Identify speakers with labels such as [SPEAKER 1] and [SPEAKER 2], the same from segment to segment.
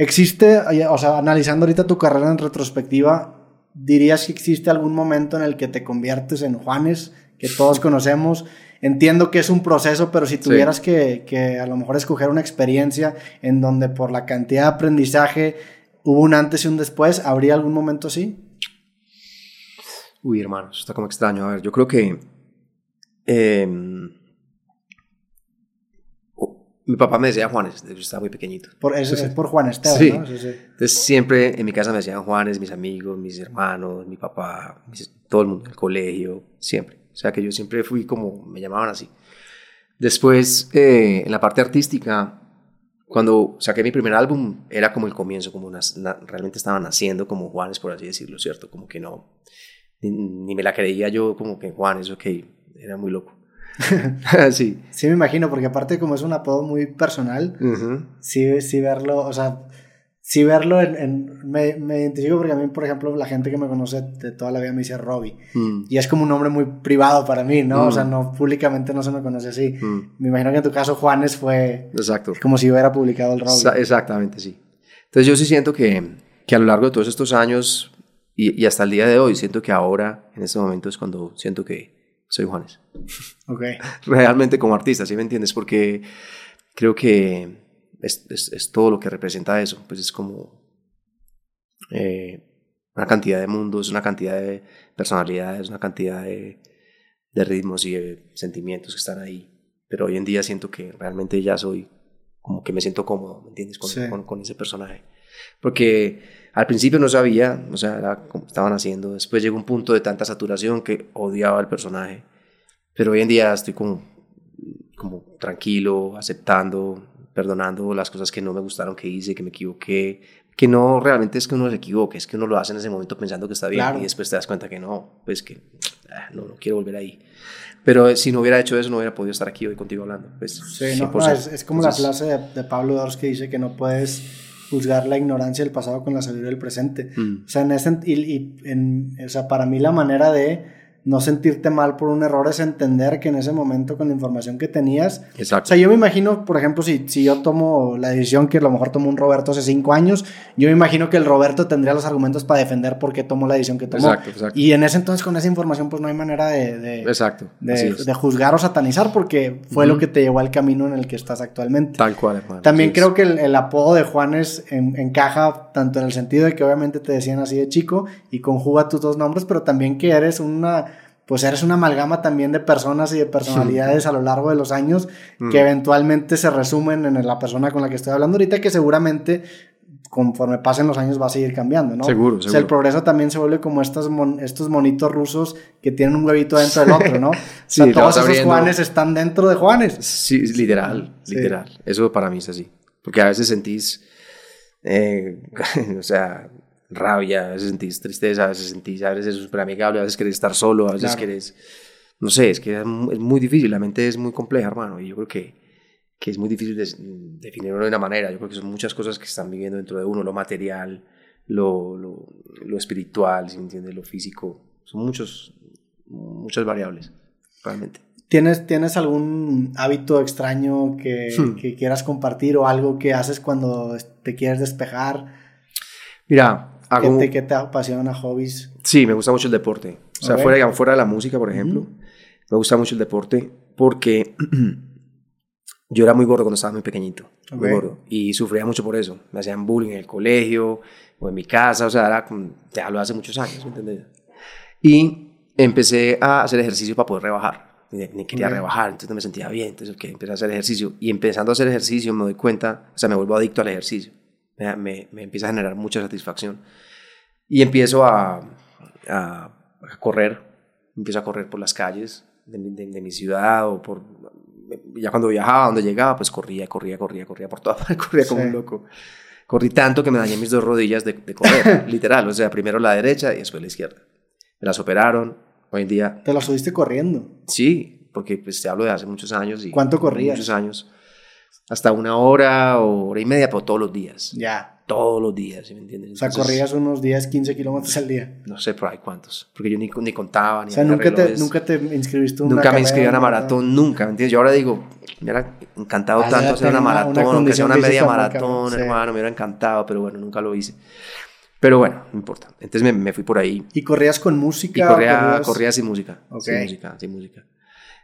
[SPEAKER 1] ¿Existe, o sea, analizando ahorita tu carrera en retrospectiva, dirías que existe algún momento en el que te conviertes en Juanes, que todos conocemos? Entiendo que es un proceso, pero si tuvieras que, que, a lo mejor escoger una experiencia en donde por la cantidad de aprendizaje hubo un antes y un después, ¿habría algún momento así?
[SPEAKER 2] Uy, hermano, eso está como extraño. A ver, yo creo que... Em, mi papá me decía Juanes, desde que estaba muy pequeñito.
[SPEAKER 1] Por, es, por Juanes,
[SPEAKER 2] sí. ¿no? Sí, sí. Entonces siempre en mi casa me decían Juanes, mis amigos, mis hermanos, mi papá, todo el mundo, el colegio, siempre. O sea que yo siempre fui como, me llamaban así. Después, eh, en la parte artística, cuando saqué mi primer álbum, era como el comienzo, como realmente estaba naciendo como Juanes, por así decirlo, ¿cierto? Como que no, ni, me la creía yo como que Juanes, ok, era muy loco.
[SPEAKER 1] sí. Sí, me imagino, porque aparte como es un apodo muy personal, sí, sí verlo, o sea, sí verlo en... me, me, identifico porque a mí, por ejemplo, la gente que me conoce de toda la vida me dice Robbie. Mm. Y es como un nombre muy privado para mí, ¿no? O sea, mm. no, públicamente no se me conoce así. Mm. Me imagino que en tu caso Juanes fue...
[SPEAKER 2] Exacto.
[SPEAKER 1] Como si hubiera publicado el Robbie.
[SPEAKER 2] Exactamente, sí. Entonces yo sí siento que, que a lo largo de todos estos años y, y hasta el día de hoy siento que ahora, en este momento, es cuando siento que soy Juanes.
[SPEAKER 1] Ok.
[SPEAKER 2] Realmente como artista, ¿sí me entiendes? Porque creo que es, es, todo lo que representa eso. Pues es como eh, una cantidad de mundos, una cantidad de personalidades, una cantidad de, de, ritmos y de sentimientos que están ahí. Pero hoy en día siento que realmente ya soy como que me siento cómodo, ¿me entiendes? Con, con, ese personaje. Porque al principio no sabía, o sea, era como estaban haciendo. Después llegó un punto de tanta saturación que odiaba al personaje. Pero hoy en día estoy como, como tranquilo, aceptando, perdonando las cosas que no me gustaron que hice, que me equivoqué, que no realmente es que uno se equivoque, es que uno lo hace en ese momento pensando que está bien y después te das cuenta que no, pues que ah, no, no quiero volver ahí. Pero si no hubiera hecho eso, no hubiera podido estar aquí hoy contigo hablando. Pues,
[SPEAKER 1] sí, no, es, es, como la frase de, de Pablo Dors que dice que no puedes juzgar la ignorancia del pasado con la sabiduría del presente. Mm. O sea, en ese, y, y en, o sea, para mí la manera de no sentirte mal por un error es entender que en ese momento con la información que tenías.
[SPEAKER 2] Exacto.
[SPEAKER 1] O sea, yo me imagino, por ejemplo, si, si yo tomo la decisión que a lo mejor tomó un Roberto hace cinco años, yo me imagino que el Roberto tendría los argumentos para defender por qué tomó la decisión que tomó.
[SPEAKER 2] Exacto, exacto.
[SPEAKER 1] Y en ese entonces, con esa información, pues no hay manera de, de,
[SPEAKER 2] exacto.
[SPEAKER 1] de, de juzgar o satanizar porque fue lo que te llevó al camino en el que estás actualmente.
[SPEAKER 2] Tal cual, hermano.
[SPEAKER 1] También creo que el, apodo de Juanes encaja tanto en el sentido de que obviamente te decían así de chico y conjuga tus dos nombres, pero también que eres una pues eres una amalgama también de personas y de personalidades a lo largo de los años que mm. eventualmente se resumen en la persona con la que estoy hablando ahorita, que seguramente conforme pasen los años va a seguir cambiando, ¿no?
[SPEAKER 2] Seguro,
[SPEAKER 1] O sea, el progreso también se vuelve como estos, estos monitos rusos que tienen un huevito dentro del otro, ¿no? sí, o sea, todos esos Juanes están dentro de Juanes.
[SPEAKER 2] Sí, literal, literal. Eso para mí es así. Porque a veces sentís, eh, o sea, rabia, a veces sentís tristeza, a veces sentís, a veces es súper amigable, a veces querés estar solo, a veces querés, no sé, es que es muy difícil, la mente es muy compleja, hermano, y yo creo que, que es muy difícil de, definirlo de una manera, yo creo que son muchas cosas que están viviendo dentro de uno, lo material, lo, lo, lo espiritual, si me entiendes, lo físico, son muchos, muchas variables, realmente.
[SPEAKER 1] ¿Tienes, ¿Tienes algún hábito extraño que, hmm. que quieras compartir o algo que haces cuando te quieres despejar?
[SPEAKER 2] Mira,
[SPEAKER 1] ¿Qué, te, apasiona hobbies?
[SPEAKER 2] Sí, me gusta mucho el deporte. O sea, fuera, fuera de la música, por ejemplo, me gusta mucho el deporte porque yo era muy gordo cuando estaba muy pequeñito, muy gordo, y sufría mucho por eso. Me hacían bullying en el colegio o en mi casa, o sea, era, ya hablo hace muchos años, ¿me entiendes? Y empecé a hacer ejercicio para poder rebajar. Ni quería rebajar, entonces no me sentía bien, entonces okay, empecé a hacer ejercicio. Y empezando a hacer ejercicio me doy cuenta, o sea, me vuelvo adicto al ejercicio me, me, empieza a generar mucha satisfacción. Y empiezo a, a, correr, empiezo a correr por las calles de, de, mi ciudad o por... Ya cuando viajaba, donde llegaba, pues corría, corría, corría, corría por toda parte, corría como un loco. Corrí tanto que me dañé mis dos rodillas de, de correr, literal. O sea, primero la derecha y después la izquierda. Me las operaron. Hoy en día...
[SPEAKER 1] ¿Te las subiste corriendo?
[SPEAKER 2] Sí, porque pues te hablo de hace muchos años. Y
[SPEAKER 1] ¿Cuánto corrías?
[SPEAKER 2] Muchos años. Hasta una hora o hora y media, pero todos los días.
[SPEAKER 1] Ya.
[SPEAKER 2] Todos los días, ¿sí ¿me entiendes?
[SPEAKER 1] o sea, corrías unos 10, 15 kilómetros al día.
[SPEAKER 2] No sé por ahí cuántos, porque yo ni, ni contaba. Ni
[SPEAKER 1] o sea, nunca te, nunca te inscribiste
[SPEAKER 2] una Nunca me inscribí a una maratón, nunca, ¿me entiendes? Yo ahora digo, me hubiera encantado tanto hacer una maratón, aunque sea una media maratón, hermano, me hubiera encantado, pero bueno, nunca lo hice. Pero bueno, no importa. Entonces me, me, fui por ahí.
[SPEAKER 1] ¿Y corrías con música?
[SPEAKER 2] Y corría, corría sin música. Sin música, sin música.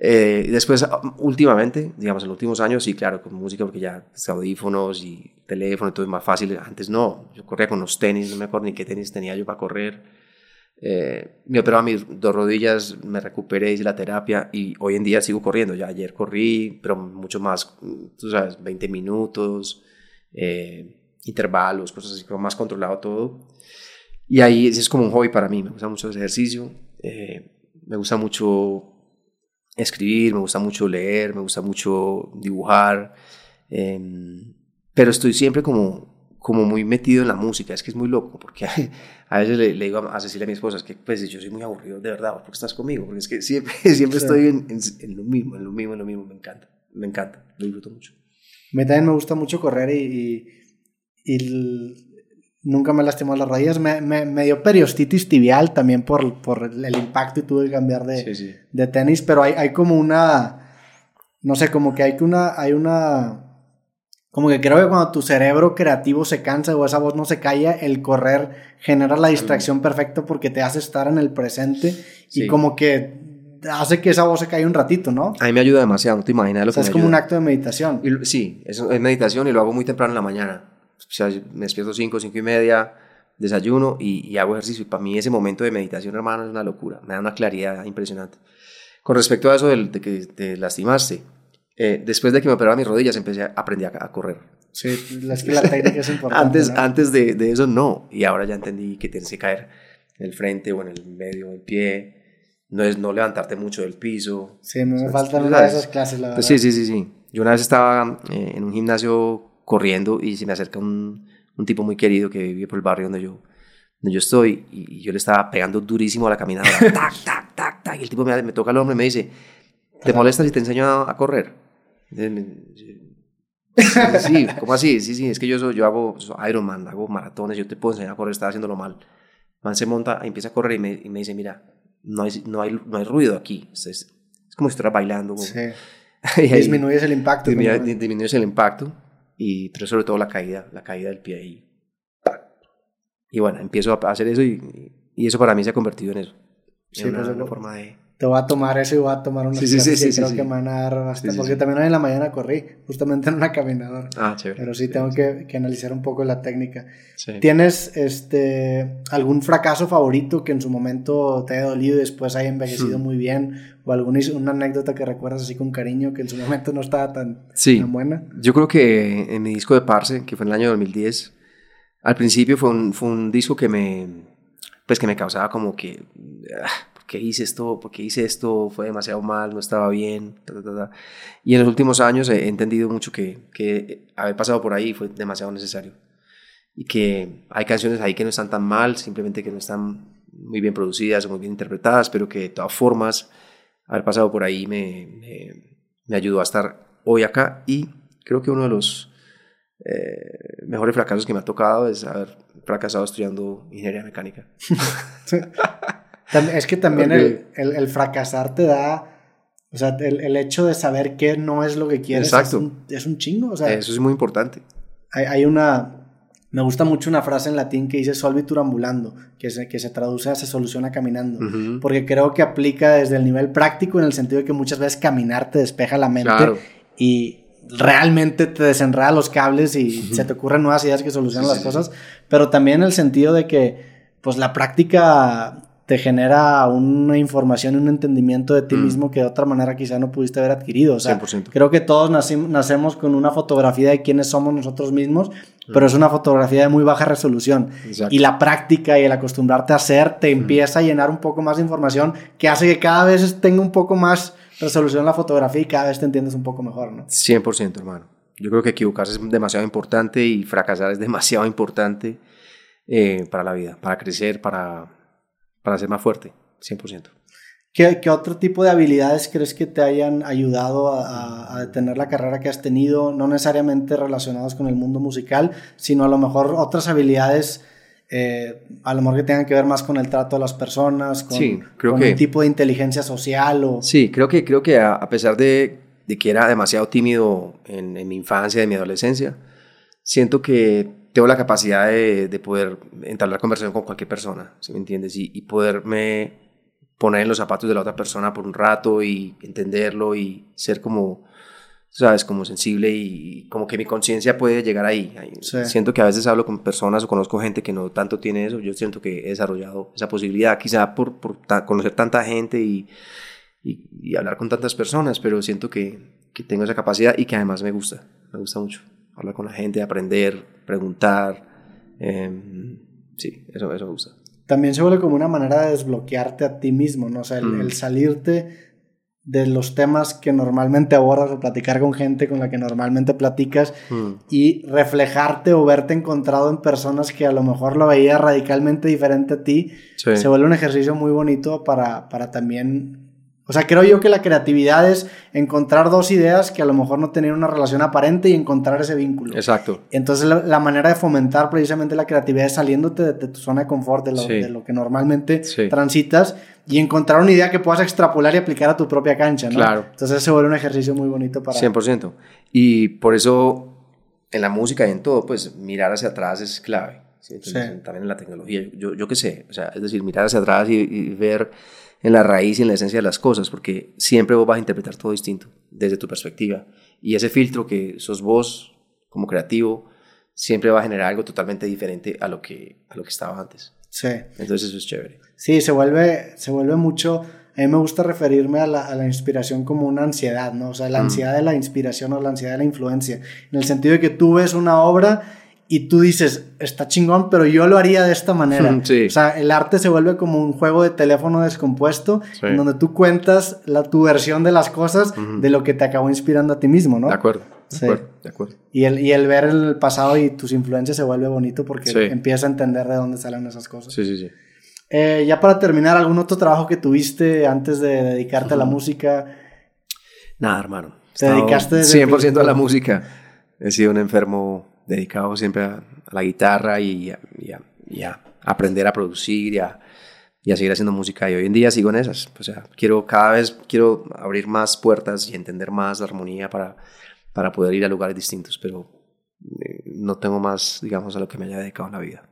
[SPEAKER 2] Eh, y después, últimamente, digamos, en los últimos años, sí, claro, con música, porque ya pues, audífonos y teléfono, todo es más fácil. Antes no, yo corría con los tenis, no me acuerdo ni qué tenis tenía yo para correr. Eh, me operaba mis dos rodillas, me recuperé, hice la terapia y hoy en día sigo corriendo. Ya ayer corrí, pero mucho más, tú sabes, 20 minutos, eh, intervalos, cosas así, como más controlado todo. Y ahí es como un hobby para mí, me gusta mucho ese ejercicio, me gusta mucho escribir, me gusta mucho leer, me gusta mucho dibujar, em, pero estoy siempre como, como muy metido en la música, es que es muy loco, porque a, veces le, digo a Cecilia, a mi esposa, es que pues yo soy muy aburrido, de verdad, porque estás conmigo? Porque es que siempre, siempre estoy en, en, lo mismo, en lo mismo, en lo mismo, me encanta, me encanta, lo disfruto mucho.
[SPEAKER 1] Me también me gusta mucho correr y, y, y nunca me lastimó las rodillas. Me, me, dio periostitis tibial también por, por el impacto y tuve que cambiar de, de tenis, pero hay, hay, como una, no sé, como que hay que una, hay una, como que creo que cuando tu cerebro creativo se cansa o esa voz no se calla, el correr genera la distracción perfecta porque te hace estar en el presente y como que hace que esa voz se caiga un ratito, ¿no?
[SPEAKER 2] A mí me ayuda demasiado, no te imaginas lo o sea,
[SPEAKER 1] es como un acto de meditación.
[SPEAKER 2] sí, es, es meditación y lo hago muy temprano en la mañana o sea, me despierto 5, 5 y media, desayuno y, hago ejercicio. Y para mí ese momento de meditación, hermano, es una locura. Me da una claridad impresionante. Con respecto a eso de, que te lastimaste, eh, después de que me operaba mis rodillas, empecé a aprender a, correr.
[SPEAKER 1] Sí, es que la técnica es importante.
[SPEAKER 2] antes antes de, de, eso, no. Y ahora ya entendí que tienes que caer en el frente o en el medio, el pie. No es no levantarte mucho del piso.
[SPEAKER 1] Sí, me, faltan una de esas clases, la
[SPEAKER 2] pues verdad. sí, sí, sí, sí. Yo una vez estaba eh, en un gimnasio corriendo y se me acerca un, un tipo muy querido que vive por el barrio donde yo, donde yo estoy y, yo le estaba pegando durísimo a la caminadora, tac, tac, tac, tac, y el tipo me, me toca el hombro y me dice, ¿te molesta si te enseño a, correr? Sí, ¿cómo así? Sí, sí, es que yo, soy, yo hago Ironman, hago maratones, yo te puedo enseñar a correr, estaba haciéndolo mal. Man se monta, empieza a correr y me, y me dice, mira, no hay, no, hay, no hay ruido aquí, es, es como si estuvieras bailando. Sí.
[SPEAKER 1] disminuyes el impacto.
[SPEAKER 2] disminuyes el impacto y pero sobre todo la caída, la caída del pie ahí. Y bueno, empiezo a hacer eso y, y eso para mí se ha convertido en eso.
[SPEAKER 1] Sí, en una, pues, forma de... Te voy a tomar eso y voy a tomar una sí, sí, sí, sí, creo que me van a dar bastante, porque también hoy en la mañana corrí, justamente en una caminadora.
[SPEAKER 2] Ah, chévere.
[SPEAKER 1] Pero sí tengo que, que, analizar un poco la técnica. ¿Tienes este, algún fracaso favorito que en su momento te haya dolido y después haya envejecido hmm. muy bien? ¿O alguna una anécdota que recuerdas así con cariño que en su momento no estaba tan, tan buena?
[SPEAKER 2] Yo creo que en mi disco de Parse, que fue en el año 2010, al principio fue un, fue un disco que me, pues que me causaba como que... Ah, qué hice esto? ¿Por qué hice esto? Fue demasiado mal, no estaba bien. Y en los últimos años he entendido mucho que, que haber pasado por ahí fue demasiado necesario. Y que hay canciones ahí que no están tan mal, simplemente que no están muy bien producidas o muy bien interpretadas, pero que de todas formas haber pasado por ahí me, me, ayudó a estar hoy acá. Y creo que uno de los eh, mejores fracasos que me ha tocado es haber fracasado estudiando ingeniería mecánica.
[SPEAKER 1] Es que también el, el, fracasar te da, o sea, el, el, hecho de saber qué no es lo que quieres Es, un, es un chingo. O sea,
[SPEAKER 2] Eso es muy importante.
[SPEAKER 1] Hay, hay, una, me gusta mucho una frase en latín que dice solvitur ambulando, que se, que se traduce a se soluciona caminando, porque creo que aplica desde el nivel práctico en el sentido de que muchas veces caminar te despeja la mente y realmente te desenreda los cables y se te ocurren nuevas ideas que solucionan las cosas, pero también en el sentido de que pues la práctica te genera una información y un entendimiento de ti mm. mismo que de otra manera quizá no pudiste haber adquirido. O sea, creo que todos nacemos con una fotografía de quiénes somos nosotros mismos, mm. pero es una fotografía de muy baja resolución. Y la práctica y el acostumbrarte a hacer te mm. empieza a llenar un poco más de información que hace que cada vez tenga un poco más resolución la fotografía y cada vez te entiendes un poco mejor, ¿no?
[SPEAKER 2] 100%, hermano. Yo creo que equivocarse es demasiado importante y fracasar es demasiado importante eh, para la vida, para crecer, para para ser más fuerte, 100%.
[SPEAKER 1] ¿Qué, ¿Qué, otro tipo de habilidades crees que te hayan ayudado a, a, tener la carrera que has tenido, no necesariamente relacionadas con el mundo musical, sino a lo mejor otras habilidades, eh, a lo mejor que tengan que ver más con el trato de las personas, con,
[SPEAKER 2] sí, creo
[SPEAKER 1] con
[SPEAKER 2] que,
[SPEAKER 1] un tipo de inteligencia social? O...
[SPEAKER 2] Sí, creo que, creo que a, a pesar de, de, que era demasiado tímido en, en mi infancia, en mi adolescencia, siento que tengo la capacidad de, de, poder entablar conversación con cualquier persona, ¿sí me entiendes? Y, y, poderme poner en los zapatos de la otra persona por un rato y entenderlo y ser como, sabes, como sensible y como que mi conciencia puede llegar ahí. Sí. Siento que a veces hablo con personas o conozco gente que no tanto tiene eso, yo siento que he desarrollado esa posibilidad, quizá por, por ta conocer tanta gente y, y, y, hablar con tantas personas, pero siento que, que tengo esa capacidad y que además me gusta, me gusta mucho hablar con la gente, aprender, preguntar. Eh, sí, eso, eso me gusta.
[SPEAKER 1] También se vuelve como una manera de desbloquearte a ti mismo, ¿no? O sea, el, mm. el salirte de los temas que normalmente abordas o platicar con gente con la que normalmente platicas mm. y reflejarte o verte encontrado en personas que a lo mejor lo veía radicalmente diferente a ti, sí. se vuelve un ejercicio muy bonito para, para también o sea, creo yo que la creatividad es encontrar dos ideas que a lo mejor no tenían una relación aparente y encontrar ese vínculo.
[SPEAKER 2] Exacto.
[SPEAKER 1] Entonces, la, la manera de fomentar precisamente la creatividad es saliéndote de, de tu zona de confort, de lo, sí. de lo que normalmente sí. transitas y encontrar una idea que puedas extrapolar y aplicar a tu propia cancha, ¿no?
[SPEAKER 2] Claro.
[SPEAKER 1] Entonces, se vuelve un ejercicio muy bonito para...
[SPEAKER 2] 100%. Y por eso, en la música y en todo, pues mirar hacia atrás es clave. ¿Sí? Sí. También en la tecnología. Yo, yo qué sé, o sea, es decir, mirar hacia atrás y, y ver en la raíz y en la esencia de las cosas, porque siempre vos vas a interpretar todo distinto desde tu perspectiva. Y ese filtro que sos vos como creativo siempre va a generar algo totalmente diferente a lo que, a lo que estaba antes.
[SPEAKER 1] Sí.
[SPEAKER 2] Entonces eso es chévere.
[SPEAKER 1] Sí, se vuelve, se vuelve mucho... A mí me gusta referirme a la, a la inspiración como una ansiedad, ¿no? O sea, la ansiedad mm. de la inspiración o la ansiedad de la influencia. En el sentido de que tú ves una obra y tú dices, está chingón, pero yo lo haría de esta manera.
[SPEAKER 2] Sí.
[SPEAKER 1] O sea, el arte se vuelve como un juego de teléfono descompuesto, sí. en donde tú cuentas la, tu versión de las cosas uh -huh. de lo que te acabó inspirando a ti mismo, ¿no?
[SPEAKER 2] De acuerdo. De sí. acuerdo, de acuerdo.
[SPEAKER 1] Y el, y el ver el pasado y tus influencias se vuelve bonito porque empiezas a entender de dónde salen esas cosas.
[SPEAKER 2] Sí, sí, sí.
[SPEAKER 1] Eh, ya para terminar, ¿algún otro trabajo que tuviste antes de dedicarte uh -huh. a la música?
[SPEAKER 2] Nada, hermano.
[SPEAKER 1] ¿Te dedicaste
[SPEAKER 2] 100% a la música. He sido un enfermo dedicado siempre a, la guitarra y a, aprender a producir y a, y a seguir haciendo música. Y hoy en día sigo en esas. O sea, quiero cada vez quiero abrir más puertas y entender más la armonía para, para poder ir a lugares distintos, pero eh, no tengo más, digamos, a lo que me haya dedicado en la vida.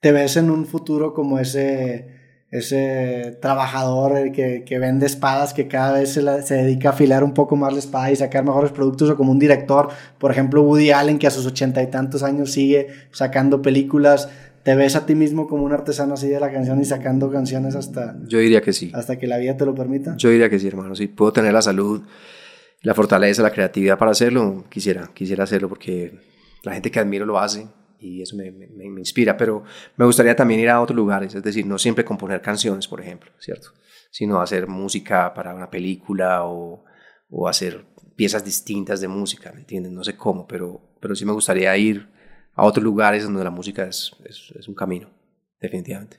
[SPEAKER 1] ¿Te ves en un futuro como ese ese trabajador que, que, vende espadas, que cada vez se, la, se, dedica a afilar un poco más la espada y sacar mejores productos, o como un director, por ejemplo Woody Allen, que a sus ochenta y tantos años sigue sacando películas. ¿Te ves a ti mismo como un artesano así de la canción y sacando canciones hasta...
[SPEAKER 2] Yo diría que sí.
[SPEAKER 1] Hasta que la vida te lo permita?
[SPEAKER 2] Yo diría que sí, hermano. Si puedo tener la salud, la fortaleza, la creatividad para hacerlo, quisiera, quisiera hacerlo porque la gente que admiro lo hace y eso me, me, inspira, pero me gustaría también ir a otros lugares, es decir, no siempre componer canciones, por ejemplo, ¿cierto? Sino hacer música para una película o, o hacer piezas distintas de música, ¿me? No sé cómo, pero, pero sí me gustaría ir a otros lugares donde la música es, es un camino, definitivamente.